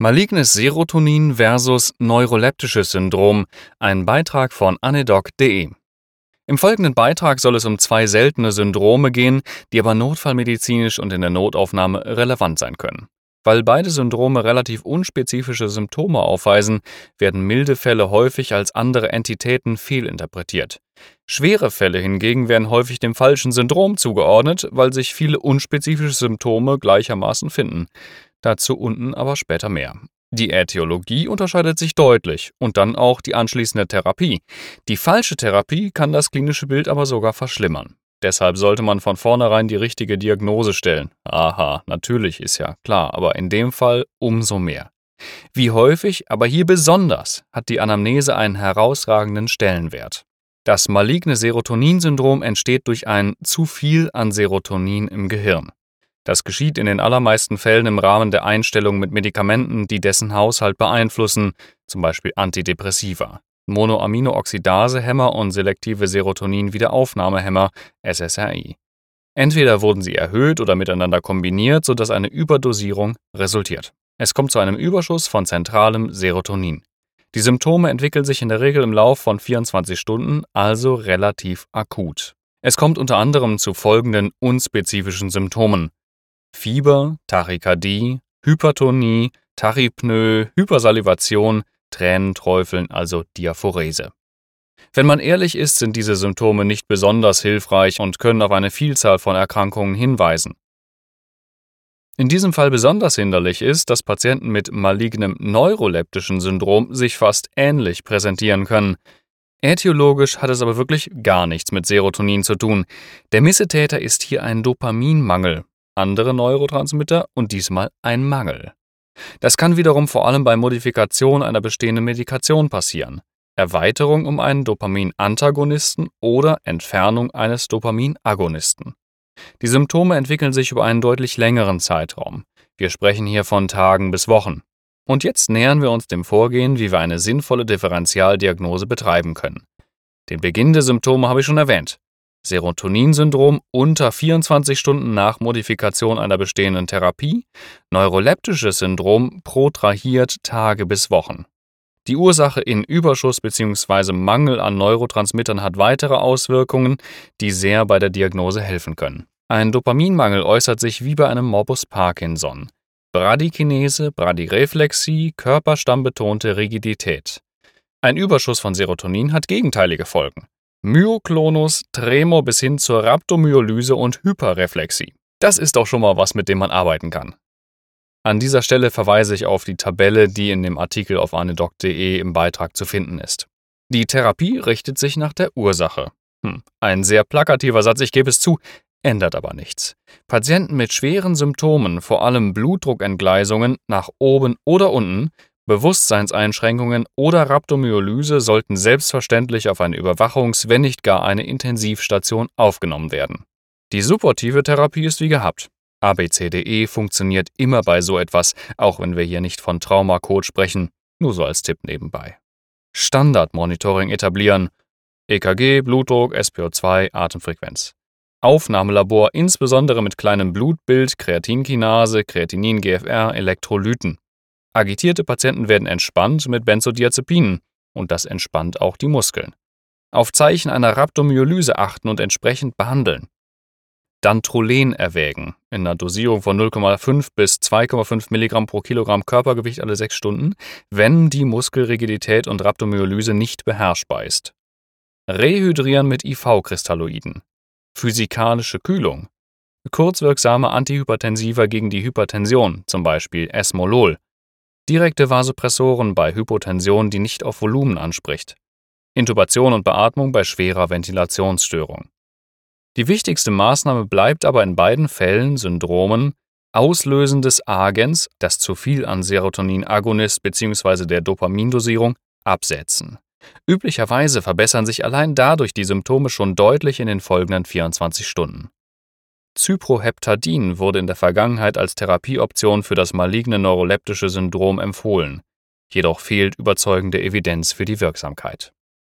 Malignes Serotonin versus neuroleptisches Syndrom, ein Beitrag von anedoc.de. Im folgenden Beitrag soll es um zwei seltene Syndrome gehen, die aber notfallmedizinisch und in der Notaufnahme relevant sein können. Weil beide Syndrome relativ unspezifische Symptome aufweisen, werden milde Fälle häufig als andere Entitäten fehlinterpretiert. Schwere Fälle hingegen werden häufig dem falschen Syndrom zugeordnet, weil sich viele unspezifische Symptome gleichermaßen finden. Dazu unten aber später mehr. Die Ätiologie unterscheidet sich deutlich und dann auch die anschließende Therapie. Die falsche Therapie kann das klinische Bild aber sogar verschlimmern. Deshalb sollte man von vornherein die richtige Diagnose stellen. Aha, natürlich ist ja klar, aber in dem Fall umso mehr. Wie häufig, aber hier besonders, hat die Anamnese einen herausragenden Stellenwert. Das maligne Serotoninsyndrom entsteht durch ein zu viel an Serotonin im Gehirn. Das geschieht in den allermeisten Fällen im Rahmen der Einstellung mit Medikamenten, die dessen Haushalt beeinflussen, zum Beispiel Antidepressiva, Monoaminooxidasehemmer und selektive Serotonin-Wiederaufnahmehemmer, SSRI. Entweder wurden sie erhöht oder miteinander kombiniert, sodass eine Überdosierung resultiert. Es kommt zu einem Überschuss von zentralem Serotonin. Die Symptome entwickeln sich in der Regel im Lauf von 24 Stunden, also relativ akut. Es kommt unter anderem zu folgenden unspezifischen Symptomen: Fieber, Tachykardie, Hypertonie, Tachypnoe, Hypersalivation, Tränenträufeln, also Diaphorese. Wenn man ehrlich ist, sind diese Symptome nicht besonders hilfreich und können auf eine Vielzahl von Erkrankungen hinweisen. In diesem Fall besonders hinderlich ist, dass Patienten mit malignem neuroleptischen Syndrom sich fast ähnlich präsentieren können. Ätiologisch hat es aber wirklich gar nichts mit Serotonin zu tun. Der Missetäter ist hier ein Dopaminmangel, andere Neurotransmitter und diesmal ein Mangel. Das kann wiederum vor allem bei Modifikation einer bestehenden Medikation passieren, Erweiterung um einen Dopaminantagonisten oder Entfernung eines Dopaminagonisten. Die Symptome entwickeln sich über einen deutlich längeren Zeitraum. Wir sprechen hier von Tagen bis Wochen. Und jetzt nähern wir uns dem Vorgehen, wie wir eine sinnvolle Differentialdiagnose betreiben können. Den Beginn der Symptome habe ich schon erwähnt. Serotoninsyndrom unter 24 Stunden nach Modifikation einer bestehenden Therapie, neuroleptisches Syndrom protrahiert Tage bis Wochen. Die Ursache in Überschuss bzw. Mangel an Neurotransmittern hat weitere Auswirkungen, die sehr bei der Diagnose helfen können. Ein Dopaminmangel äußert sich wie bei einem Morbus Parkinson. Bradykinese, Bradyreflexie, körperstammbetonte Rigidität. Ein Überschuss von Serotonin hat gegenteilige Folgen. Myoklonus, Tremor bis hin zur Rhabdomyolyse und Hyperreflexie. Das ist doch schon mal was, mit dem man arbeiten kann. An dieser Stelle verweise ich auf die Tabelle, die in dem Artikel auf anedoc.de im Beitrag zu finden ist. Die Therapie richtet sich nach der Ursache. Hm, ein sehr plakativer Satz, ich gebe es zu, ändert aber nichts. Patienten mit schweren Symptomen, vor allem Blutdruckentgleisungen nach oben oder unten, Bewusstseinseinschränkungen oder Rhabdomyolyse sollten selbstverständlich auf eine Überwachungs-, wenn nicht gar eine Intensivstation aufgenommen werden. Die supportive Therapie ist wie gehabt. ABCDE funktioniert immer bei so etwas, auch wenn wir hier nicht von Traumacode sprechen, nur so als Tipp nebenbei. Standardmonitoring etablieren. EKG, Blutdruck, SPO2, Atemfrequenz. Aufnahmelabor insbesondere mit kleinem Blutbild, Kreatinkinase, Kreatinin, GFR, Elektrolyten. Agitierte Patienten werden entspannt mit Benzodiazepinen und das entspannt auch die Muskeln. Auf Zeichen einer Rhabdomyolyse achten und entsprechend behandeln. Dantrolen erwägen, in einer Dosierung von 0,5 bis 2,5 Milligramm pro Kilogramm Körpergewicht alle sechs Stunden, wenn die Muskelrigidität und Rhabdomyolyse nicht beherrschbar ist. Rehydrieren mit IV-Kristalloiden. Physikalische Kühlung. Kurzwirksame Antihypertensiva gegen die Hypertension, zum Beispiel Esmolol, Direkte Vasopressoren bei Hypotension, die nicht auf Volumen anspricht. Intubation und Beatmung bei schwerer Ventilationsstörung. Die wichtigste Maßnahme bleibt aber in beiden Fällen Syndromen Auslösen des Agens, das zu viel an Serotonin-Agonist bzw. der Dopamindosierung, absetzen. Üblicherweise verbessern sich allein dadurch die Symptome schon deutlich in den folgenden 24 Stunden. Cyproheptadin wurde in der Vergangenheit als Therapieoption für das maligne neuroleptische Syndrom empfohlen, jedoch fehlt überzeugende Evidenz für die Wirksamkeit